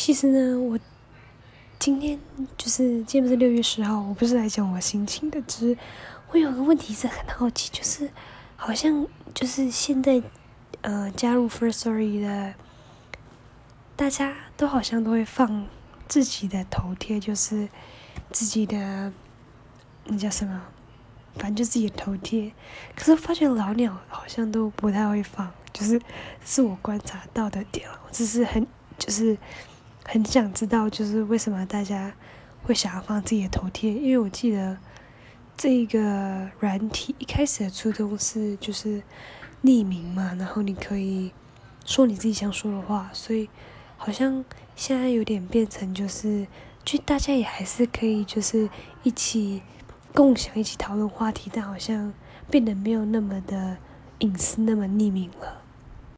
其实呢，我今天就是今天不是六月十号，我不是来讲我心情的，只是我有个问题是很好奇，就是好像就是现在呃加入 First Story 的大家都好像都会放自己的头贴，就是自己的那叫什么？反正就自己的头贴，可是发现老鸟好像都不太会放，就是是我观察到的点我只是很就是很想知道，就是为什么大家会想要放自己的头贴？因为我记得这个软体一开始的初衷是就是匿名嘛，然后你可以说你自己想说的话，所以好像现在有点变成就是，就大家也还是可以就是一起。共享一起讨论话题，但好像变得没有那么的隐私，那么匿名了。